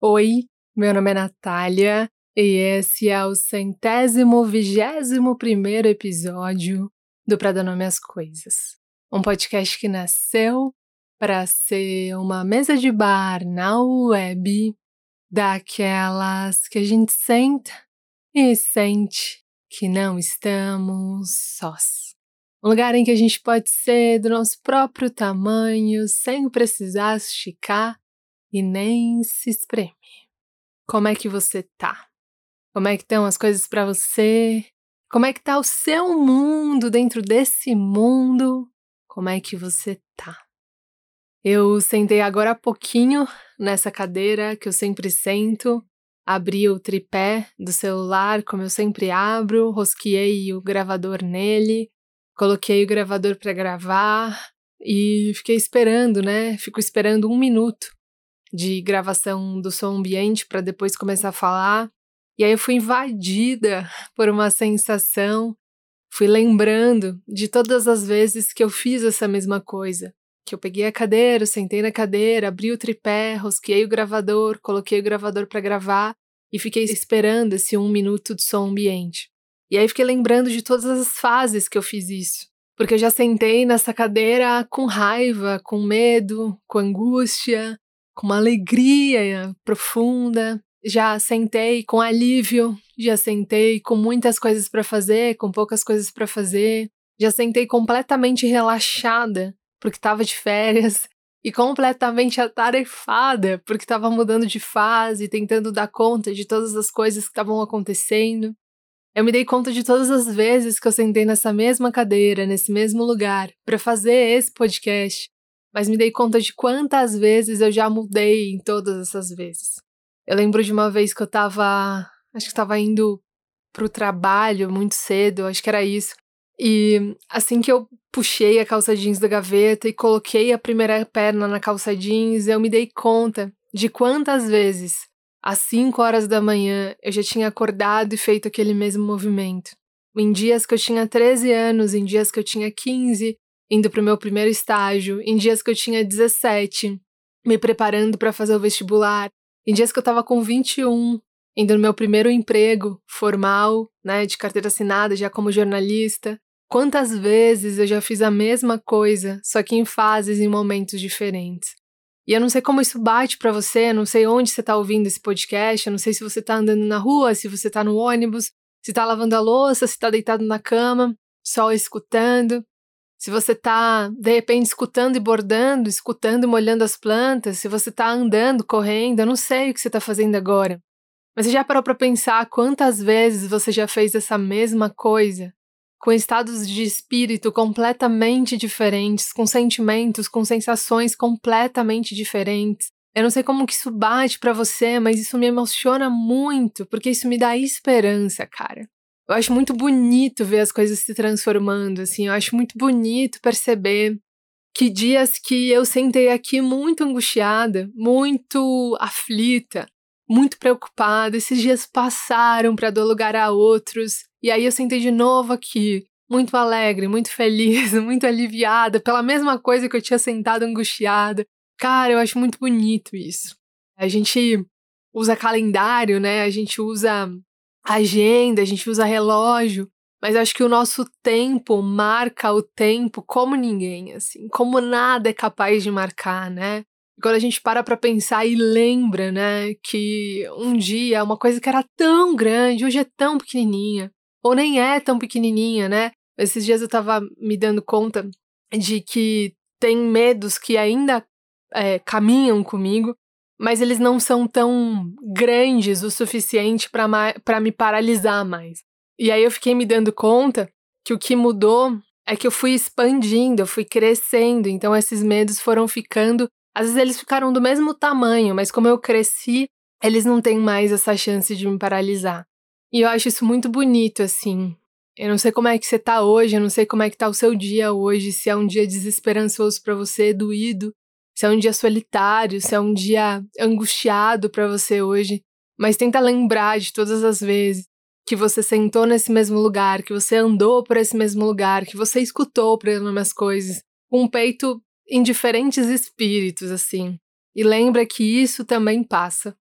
Oi, meu nome é Natália e esse é o centésimo vigésimo primeiro episódio do Pra Dar Nome às Coisas. Um podcast que nasceu para ser uma mesa de bar na web daquelas que a gente senta e sente que não estamos sós. Um lugar em que a gente pode ser do nosso próprio tamanho sem precisar esticar e nem se espremer. Como é que você tá? Como é que estão as coisas para você? Como é que tá o seu mundo dentro desse mundo? Como é que você tá? Eu sentei agora há pouquinho nessa cadeira que eu sempre sento, abri o tripé do celular como eu sempre abro, rosqueei o gravador nele, coloquei o gravador para gravar e fiquei esperando, né? Fico esperando um minuto de gravação do som ambiente para depois começar a falar. E aí eu fui invadida por uma sensação, fui lembrando de todas as vezes que eu fiz essa mesma coisa. Que eu peguei a cadeira, sentei na cadeira, abri o tripé, rosqueei o gravador, coloquei o gravador para gravar e fiquei esperando esse um minuto de som ambiente. E aí fiquei lembrando de todas as fases que eu fiz isso. Porque eu já sentei nessa cadeira com raiva, com medo, com angústia, com uma alegria profunda. Já sentei com alívio, já sentei com muitas coisas para fazer, com poucas coisas para fazer. Já sentei completamente relaxada, porque estava de férias, e completamente atarefada, porque estava mudando de fase, tentando dar conta de todas as coisas que estavam acontecendo. Eu me dei conta de todas as vezes que eu sentei nessa mesma cadeira, nesse mesmo lugar, para fazer esse podcast, mas me dei conta de quantas vezes eu já mudei em todas essas vezes. Eu lembro de uma vez que eu tava. Acho que estava indo pro trabalho muito cedo, acho que era isso. E assim que eu puxei a calça jeans da gaveta e coloquei a primeira perna na calça jeans, eu me dei conta de quantas vezes, às 5 horas da manhã, eu já tinha acordado e feito aquele mesmo movimento. Em dias que eu tinha 13 anos, em dias que eu tinha 15, indo para o meu primeiro estágio, em dias que eu tinha 17, me preparando para fazer o vestibular, em dias que eu estava com 21, indo no meu primeiro emprego formal, né, de carteira assinada, já como jornalista. Quantas vezes eu já fiz a mesma coisa, só que em fases e em momentos diferentes. E eu não sei como isso bate para você, eu não sei onde você está ouvindo esse podcast, eu não sei se você está andando na rua, se você está no ônibus, se está lavando a louça, se está deitado na cama, só escutando. Se você está, de repente, escutando e bordando, escutando e molhando as plantas, se você está andando, correndo, eu não sei o que você está fazendo agora. Mas você já parou para pensar quantas vezes você já fez essa mesma coisa? Com estados de espírito completamente diferentes, com sentimentos, com sensações completamente diferentes. Eu não sei como que isso bate para você, mas isso me emociona muito, porque isso me dá esperança, cara. Eu acho muito bonito ver as coisas se transformando, assim. Eu acho muito bonito perceber que dias que eu sentei aqui muito angustiada, muito aflita, muito preocupada, esses dias passaram para dar lugar a outros. E aí eu sentei de novo aqui, muito alegre, muito feliz, muito aliviada pela mesma coisa que eu tinha sentado angustiada. Cara, eu acho muito bonito isso. A gente usa calendário, né? A gente usa agenda, a gente usa relógio, mas acho que o nosso tempo marca o tempo como ninguém, assim, como nada é capaz de marcar, né? Quando a gente para para pensar e lembra, né, que um dia uma coisa que era tão grande, hoje é tão pequenininha, ou nem é tão pequenininha, né? Esses dias eu tava me dando conta de que tem medos que ainda é, caminham comigo, mas eles não são tão grandes o suficiente para me paralisar mais. E aí eu fiquei me dando conta que o que mudou é que eu fui expandindo, eu fui crescendo, então esses medos foram ficando. Às vezes eles ficaram do mesmo tamanho, mas como eu cresci, eles não têm mais essa chance de me paralisar. E eu acho isso muito bonito, assim. Eu não sei como é que você tá hoje, eu não sei como é que tá o seu dia hoje, se é um dia desesperançoso para você, doído, se é um dia solitário, se é um dia angustiado para você hoje, mas tenta lembrar de todas as vezes que você sentou nesse mesmo lugar, que você andou por esse mesmo lugar, que você escutou para as coisas, com um peito em diferentes espíritos assim. E lembra que isso também passa.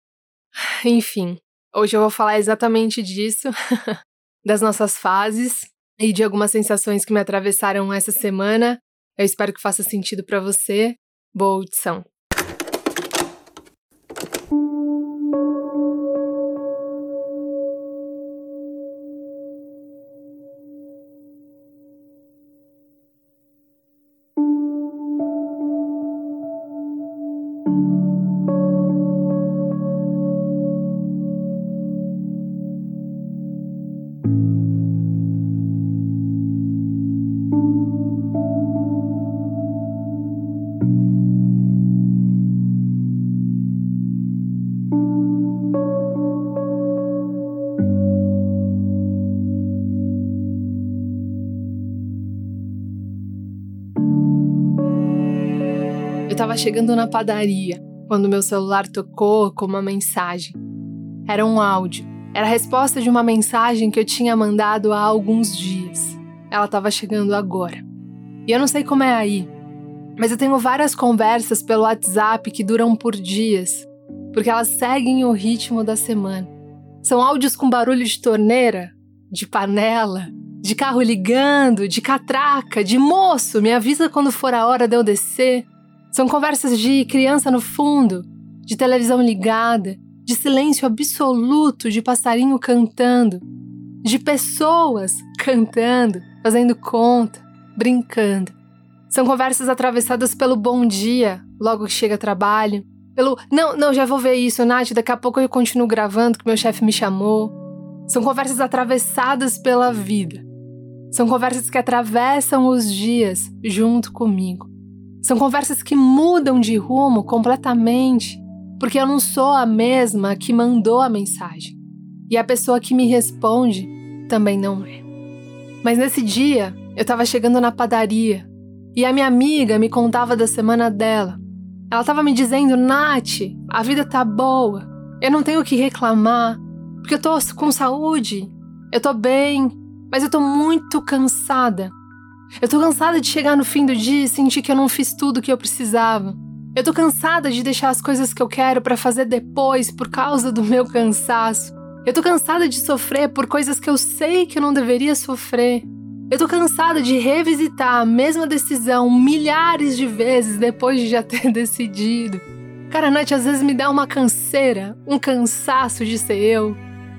Enfim, hoje eu vou falar exatamente disso, das nossas fases e de algumas sensações que me atravessaram essa semana. Eu espero que faça sentido para você. Boa audição. Estava chegando na padaria quando meu celular tocou com uma mensagem. Era um áudio. Era a resposta de uma mensagem que eu tinha mandado há alguns dias. Ela estava chegando agora. E eu não sei como é aí, mas eu tenho várias conversas pelo WhatsApp que duram por dias, porque elas seguem o ritmo da semana. São áudios com barulho de torneira, de panela, de carro ligando, de catraca, de moço, me avisa quando for a hora de eu descer. São conversas de criança no fundo, de televisão ligada, de silêncio absoluto, de passarinho cantando, de pessoas cantando, fazendo conta, brincando. São conversas atravessadas pelo bom dia, logo que chega trabalho, pelo não, não, já vou ver isso, Nath, daqui a pouco eu continuo gravando que meu chefe me chamou. São conversas atravessadas pela vida. São conversas que atravessam os dias junto comigo. São conversas que mudam de rumo completamente, porque eu não sou a mesma que mandou a mensagem. E a pessoa que me responde também não é. Mas nesse dia, eu estava chegando na padaria e a minha amiga me contava da semana dela. Ela estava me dizendo: Nath, a vida tá boa, eu não tenho o que reclamar, porque eu tô com saúde, eu tô bem, mas eu tô muito cansada. Eu tô cansada de chegar no fim do dia e sentir que eu não fiz tudo o que eu precisava. Eu tô cansada de deixar as coisas que eu quero para fazer depois por causa do meu cansaço. Eu tô cansada de sofrer por coisas que eu sei que eu não deveria sofrer. Eu tô cansada de revisitar a mesma decisão milhares de vezes depois de já ter decidido. Cara, Nath, às vezes me dá uma canseira, um cansaço de ser eu,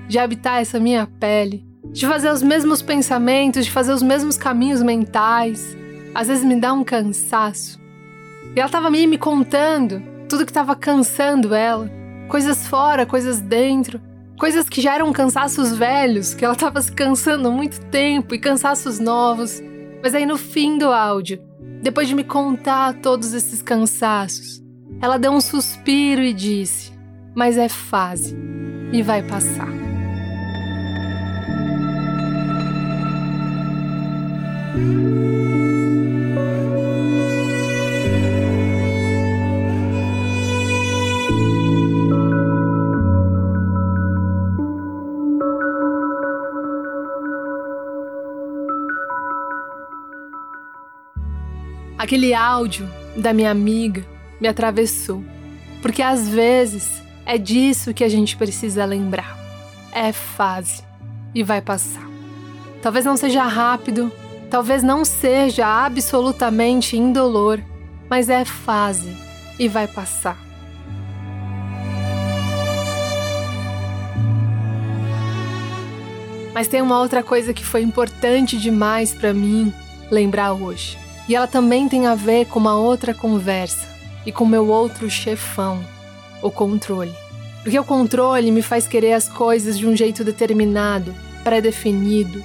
de habitar essa minha pele de fazer os mesmos pensamentos, de fazer os mesmos caminhos mentais. Às vezes me dá um cansaço. E ela estava me, contando tudo que estava cansando ela, coisas fora, coisas dentro, coisas que já eram cansaços velhos, que ela estava se cansando há muito tempo e cansaços novos. Mas aí no fim do áudio, depois de me contar todos esses cansaços, ela deu um suspiro e disse: Mas é fase e vai passar. Aquele áudio da minha amiga me atravessou, porque às vezes é disso que a gente precisa lembrar. É fase e vai passar. Talvez não seja rápido, talvez não seja absolutamente indolor, mas é fase e vai passar. Mas tem uma outra coisa que foi importante demais para mim lembrar hoje. E ela também tem a ver com uma outra conversa e com meu outro chefão, o controle. Porque o controle me faz querer as coisas de um jeito determinado, pré-definido,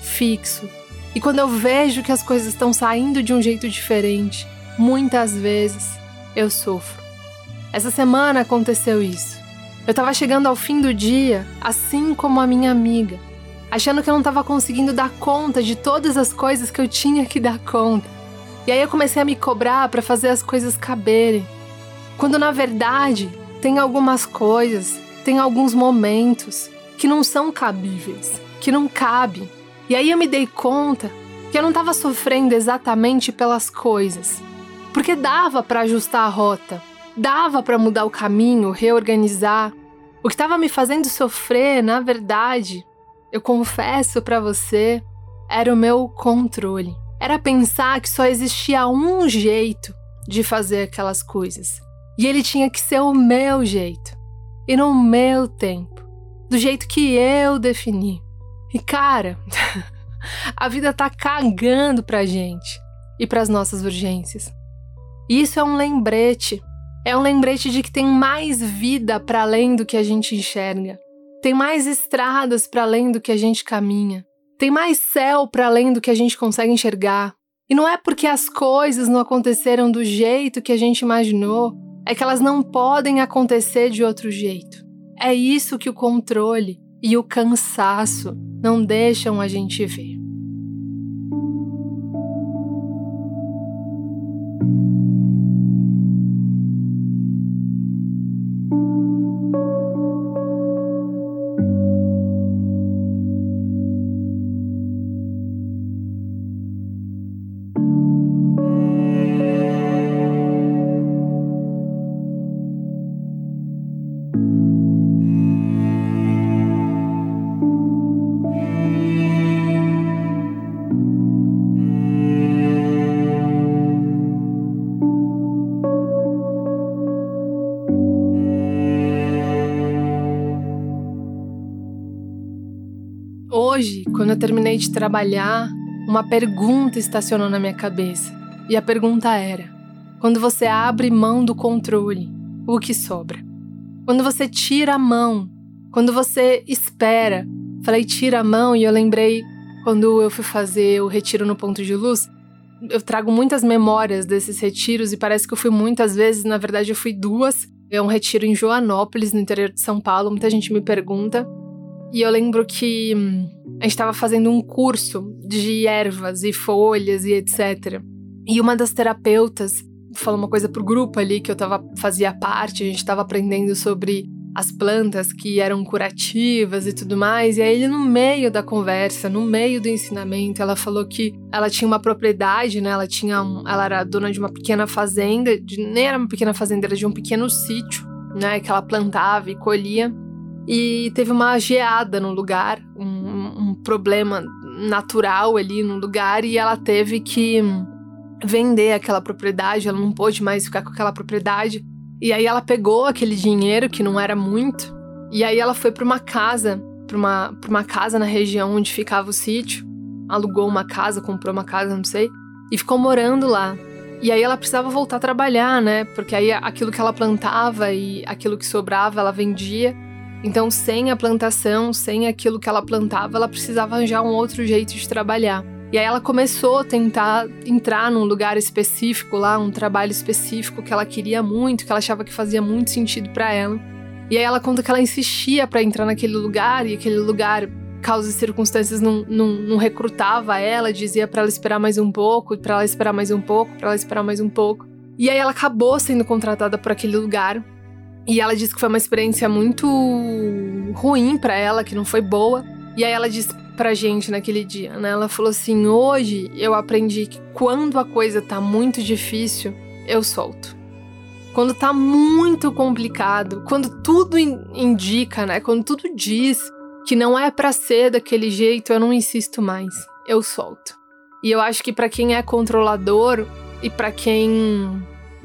fixo. E quando eu vejo que as coisas estão saindo de um jeito diferente, muitas vezes eu sofro. Essa semana aconteceu isso. Eu estava chegando ao fim do dia, assim como a minha amiga, achando que eu não estava conseguindo dar conta de todas as coisas que eu tinha que dar conta. E aí eu comecei a me cobrar para fazer as coisas caberem. Quando na verdade tem algumas coisas, tem alguns momentos que não são cabíveis, que não cabem. E aí eu me dei conta que eu não estava sofrendo exatamente pelas coisas, porque dava para ajustar a rota, dava para mudar o caminho, reorganizar, O que estava me fazendo sofrer, na verdade, eu confesso para você, era o meu controle. Era pensar que só existia um jeito de fazer aquelas coisas. E ele tinha que ser o meu jeito. E no meu tempo. Do jeito que eu defini. E cara, a vida tá cagando pra gente e pras nossas urgências. Isso é um lembrete. É um lembrete de que tem mais vida para além do que a gente enxerga. Tem mais estradas para além do que a gente caminha. Tem mais céu para além do que a gente consegue enxergar. E não é porque as coisas não aconteceram do jeito que a gente imaginou, é que elas não podem acontecer de outro jeito. É isso que o controle e o cansaço não deixam a gente ver. Hoje, quando eu terminei de trabalhar, uma pergunta estacionou na minha cabeça. E a pergunta era: quando você abre mão do controle, o que sobra? Quando você tira a mão, quando você espera. Falei tira a mão e eu lembrei quando eu fui fazer o retiro no ponto de luz. Eu trago muitas memórias desses retiros e parece que eu fui muitas vezes, na verdade eu fui duas. É um retiro em Joanópolis, no interior de São Paulo. Muita gente me pergunta. E eu lembro que hum, a gente estava fazendo um curso de ervas e folhas e etc. E uma das terapeutas falou uma coisa pro grupo ali que eu tava, fazia parte, a gente estava aprendendo sobre as plantas que eram curativas e tudo mais. E aí, no meio da conversa, no meio do ensinamento, ela falou que ela tinha uma propriedade, né? Ela tinha um, ela era dona de uma pequena fazenda, de, nem era uma pequena fazenda, era de um pequeno sítio, né? Que ela plantava e colhia e teve uma geada no lugar, um, um problema natural ali no lugar e ela teve que vender aquela propriedade, ela não pôde mais ficar com aquela propriedade. E aí ela pegou aquele dinheiro que não era muito e aí ela foi para uma casa, para uma, uma casa na região onde ficava o sítio, alugou uma casa, comprou uma casa, não sei, e ficou morando lá. E aí ela precisava voltar a trabalhar, né? Porque aí aquilo que ela plantava e aquilo que sobrava ela vendia. Então, sem a plantação, sem aquilo que ela plantava, ela precisava arranjar um outro jeito de trabalhar. E aí ela começou a tentar entrar num lugar específico lá, um trabalho específico que ela queria muito, que ela achava que fazia muito sentido para ela. E aí ela conta que ela insistia para entrar naquele lugar e aquele lugar, causas e circunstâncias, não, não, não recrutava ela, dizia para ela esperar mais um pouco, para ela esperar mais um pouco, para ela esperar mais um pouco. E aí ela acabou sendo contratada por aquele lugar e ela disse que foi uma experiência muito ruim para ela, que não foi boa. E aí ela disse pra gente naquele dia, né? Ela falou assim: "Hoje eu aprendi que quando a coisa tá muito difícil, eu solto. Quando tá muito complicado, quando tudo indica, né? Quando tudo diz que não é para ser daquele jeito, eu não insisto mais. Eu solto. E eu acho que para quem é controlador e para quem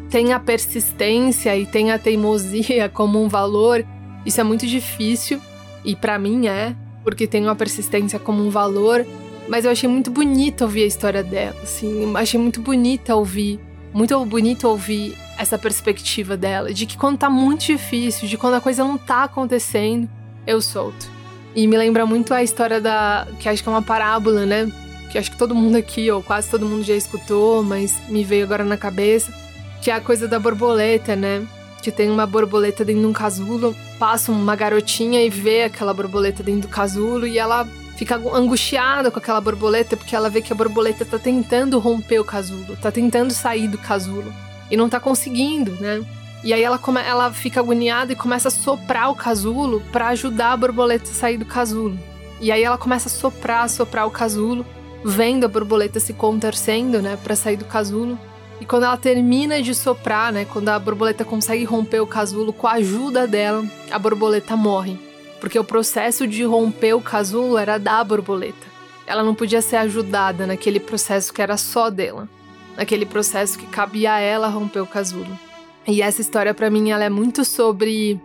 tem a persistência e tem a teimosia como um valor, isso é muito difícil e para mim é, porque tem uma persistência como um valor, mas eu achei muito bonito ouvir a história dela, assim, achei muito bonita ouvir, muito bonito ouvir essa perspectiva dela, de que quando tá muito difícil, de quando a coisa não tá acontecendo, eu solto. E me lembra muito a história da, que acho que é uma parábola, né? Que acho que todo mundo aqui, ou quase todo mundo já escutou, mas me veio agora na cabeça que é a coisa da borboleta, né? Que tem uma borboleta dentro de um casulo, passa uma garotinha e vê aquela borboleta dentro do casulo e ela fica angustiada com aquela borboleta porque ela vê que a borboleta tá tentando romper o casulo, tá tentando sair do casulo e não tá conseguindo, né? E aí ela, come, ela fica agoniada e começa a soprar o casulo para ajudar a borboleta a sair do casulo. E aí ela começa a soprar, soprar o casulo, vendo a borboleta se contorcendo, né, para sair do casulo. E quando ela termina de soprar, né, quando a borboleta consegue romper o casulo com a ajuda dela, a borboleta morre. Porque o processo de romper o casulo era da borboleta. Ela não podia ser ajudada naquele processo que era só dela. Naquele processo que cabia a ela romper o casulo. E essa história para mim ela é muito sobre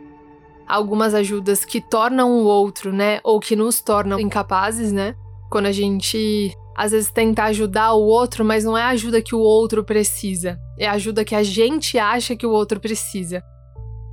algumas ajudas que tornam o outro, né, ou que nos tornam incapazes, né? Quando a gente às vezes tenta ajudar o outro, mas não é a ajuda que o outro precisa, é a ajuda que a gente acha que o outro precisa.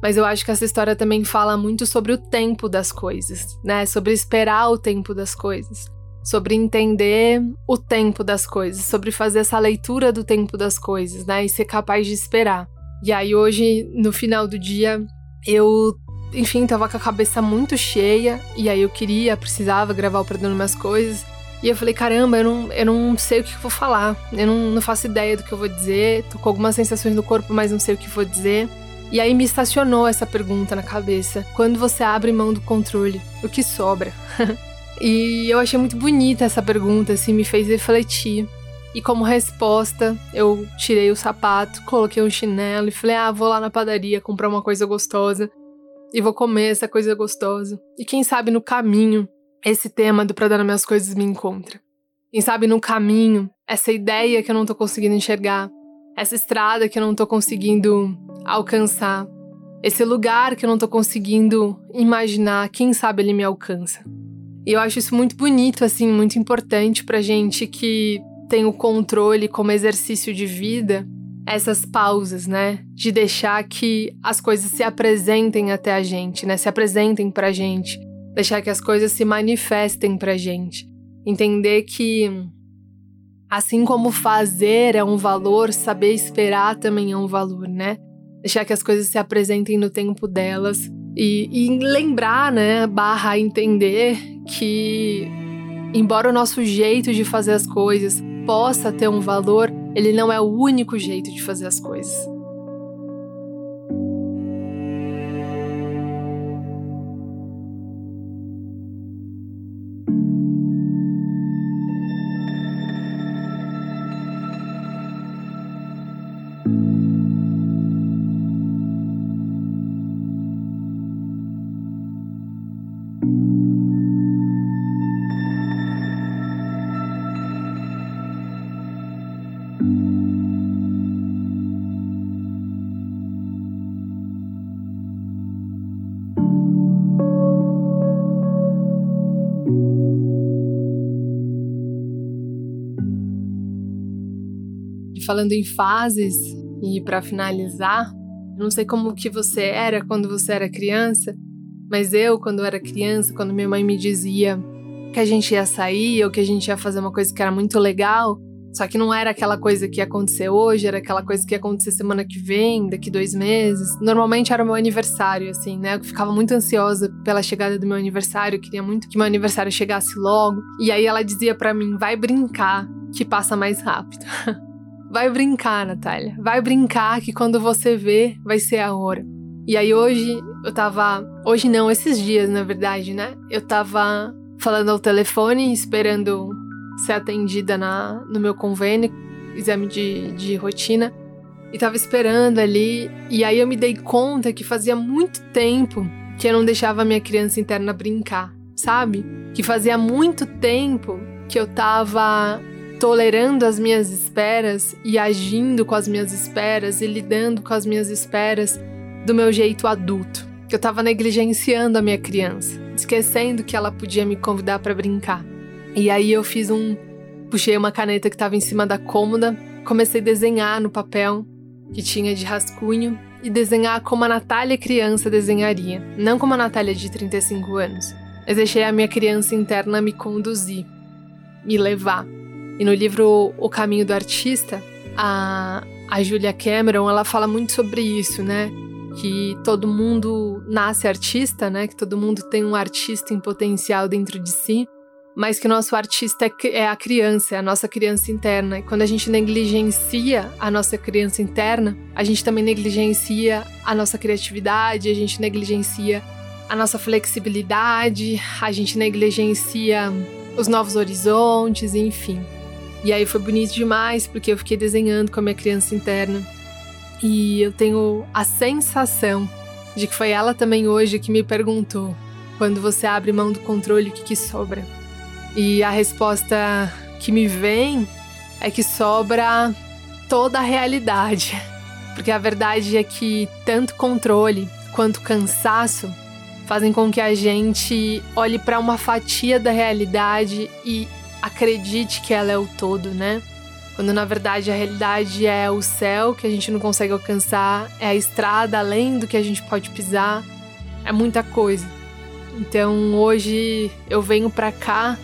Mas eu acho que essa história também fala muito sobre o tempo das coisas, né? Sobre esperar o tempo das coisas, sobre entender o tempo das coisas, sobre fazer essa leitura do tempo das coisas, né? E ser capaz de esperar. E aí hoje, no final do dia, eu enfim, tava com a cabeça muito cheia e aí eu queria, precisava gravar o Perdendo Minhas Coisas. E eu falei, caramba, eu não, eu não sei o que eu vou falar. Eu não, não faço ideia do que eu vou dizer. Tô com algumas sensações no corpo, mas não sei o que vou dizer. E aí me estacionou essa pergunta na cabeça. Quando você abre mão do controle, o que sobra? e eu achei muito bonita essa pergunta, assim, me fez refletir. E como resposta, eu tirei o sapato, coloquei um chinelo e falei: ah, vou lá na padaria comprar uma coisa gostosa e vou comer essa coisa gostosa. E quem sabe no caminho esse tema do Pra Dar Minhas Coisas me encontra. Quem sabe no caminho, essa ideia que eu não tô conseguindo enxergar, essa estrada que eu não tô conseguindo alcançar, esse lugar que eu não tô conseguindo imaginar, quem sabe ele me alcança. E eu acho isso muito bonito, assim, muito importante pra gente que tem o controle como exercício de vida, essas pausas, né? De deixar que as coisas se apresentem até a gente, né? Se apresentem pra gente deixar que as coisas se manifestem pra gente. Entender que, assim como fazer é um valor, saber esperar também é um valor, né? Deixar que as coisas se apresentem no tempo delas e, e lembrar, né? Barra entender que, embora o nosso jeito de fazer as coisas possa ter um valor, ele não é o único jeito de fazer as coisas. Falando em fases e para finalizar, não sei como que você era quando você era criança, mas eu quando era criança, quando minha mãe me dizia que a gente ia sair ou que a gente ia fazer uma coisa que era muito legal, só que não era aquela coisa que ia acontecer hoje, era aquela coisa que ia acontecer semana que vem, daqui dois meses. Normalmente era o meu aniversário, assim, né? Eu ficava muito ansiosa pela chegada do meu aniversário, queria muito que meu aniversário chegasse logo. E aí ela dizia para mim: vai brincar, que passa mais rápido. Vai brincar, Natália. Vai brincar que quando você vê, vai ser a hora. E aí hoje eu tava. Hoje não, esses dias, na verdade, né? Eu tava falando ao telefone, esperando ser atendida na, no meu convênio, exame de, de rotina. E tava esperando ali. E aí eu me dei conta que fazia muito tempo que eu não deixava a minha criança interna brincar, sabe? Que fazia muito tempo que eu tava tolerando as minhas esperas e agindo com as minhas esperas e lidando com as minhas esperas do meu jeito adulto. Que eu tava negligenciando a minha criança, esquecendo que ela podia me convidar para brincar. E aí eu fiz um. Puxei uma caneta que estava em cima da cômoda, comecei a desenhar no papel que tinha de rascunho e desenhar como a Natália criança desenharia, não como a Natália de 35 anos. Mas deixei a minha criança interna me conduzir, me levar. E no livro O Caminho do Artista, a, a Julia Cameron, ela fala muito sobre isso, né? Que todo mundo nasce artista, né? Que todo mundo tem um artista em potencial dentro de si, mas que nosso artista é, é a criança, é a nossa criança interna. E quando a gente negligencia a nossa criança interna, a gente também negligencia a nossa criatividade, a gente negligencia a nossa flexibilidade, a gente negligencia os novos horizontes, enfim. E aí foi bonito demais, porque eu fiquei desenhando com a minha criança interna. E eu tenho a sensação de que foi ela também hoje que me perguntou: quando você abre mão do controle, o que, que sobra? E a resposta que me vem é que sobra toda a realidade. Porque a verdade é que tanto controle quanto cansaço fazem com que a gente olhe para uma fatia da realidade e acredite que ela é o todo, né? Quando na verdade a realidade é o céu que a gente não consegue alcançar, é a estrada além do que a gente pode pisar, é muita coisa. Então hoje eu venho para cá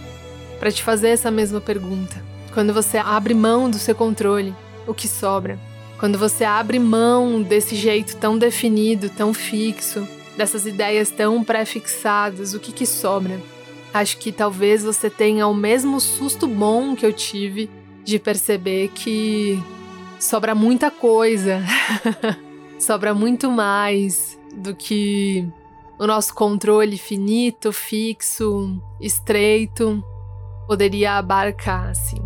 para te fazer essa mesma pergunta. Quando você abre mão do seu controle, o que sobra? Quando você abre mão desse jeito tão definido, tão fixo, dessas ideias tão pré-fixadas, o que, que sobra? Acho que talvez você tenha o mesmo susto bom que eu tive de perceber que sobra muita coisa, sobra muito mais do que o nosso controle finito, fixo, estreito poderia abarcar, assim.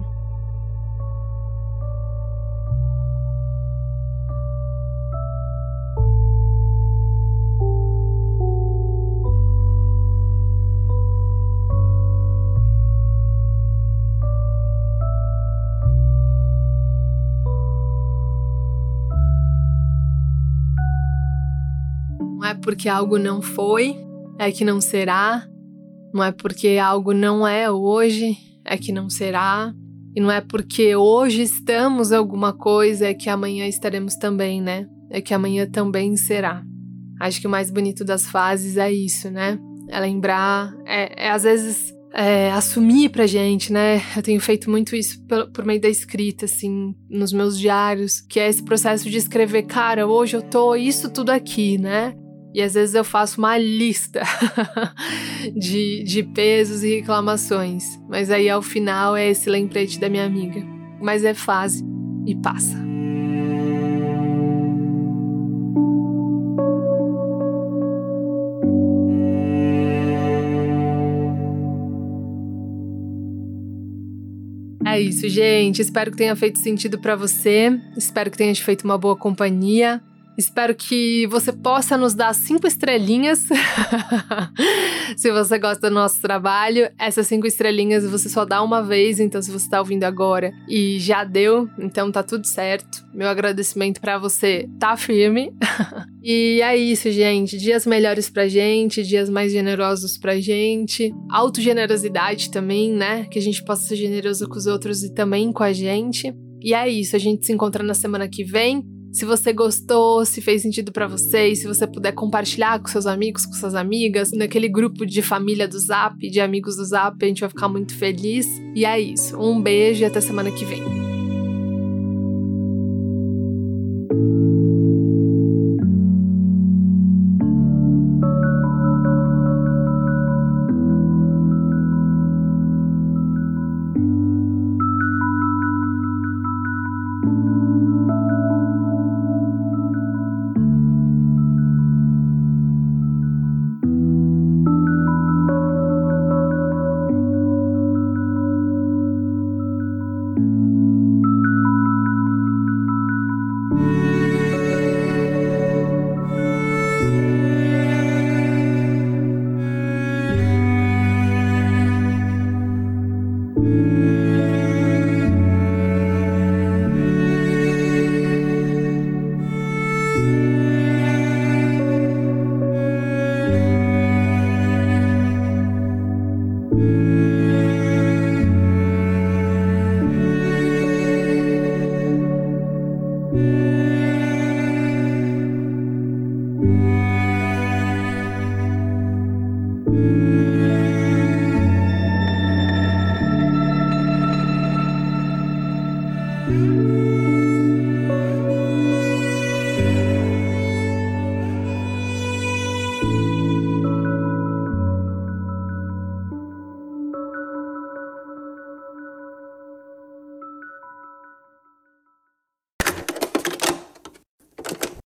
Porque algo não foi, é que não será. Não é porque algo não é hoje, é que não será. E não é porque hoje estamos alguma coisa, é que amanhã estaremos também, né? É que amanhã também será. Acho que o mais bonito das fases é isso, né? É lembrar, é, é às vezes é, assumir pra gente, né? Eu tenho feito muito isso por, por, meio da escrita, assim, nos meus diários, que é esse processo de escrever, cara, hoje eu tô isso tudo aqui, né? E às vezes eu faço uma lista de, de pesos e reclamações. Mas aí ao final é esse lembrete da minha amiga. Mas é fase e passa. É isso, gente. Espero que tenha feito sentido para você. Espero que tenha te feito uma boa companhia. Espero que você possa nos dar cinco estrelinhas. se você gosta do nosso trabalho, essas cinco estrelinhas você só dá uma vez, então se você está ouvindo agora e já deu, então tá tudo certo. Meu agradecimento para você tá firme. e é isso, gente. Dias melhores pra gente, dias mais generosos pra gente. Autogenerosidade também, né? Que a gente possa ser generoso com os outros e também com a gente. E é isso, a gente se encontra na semana que vem. Se você gostou, se fez sentido para você, e se você puder compartilhar com seus amigos, com suas amigas, naquele grupo de família do Zap, de amigos do Zap, a gente vai ficar muito feliz. E é isso. Um beijo e até semana que vem.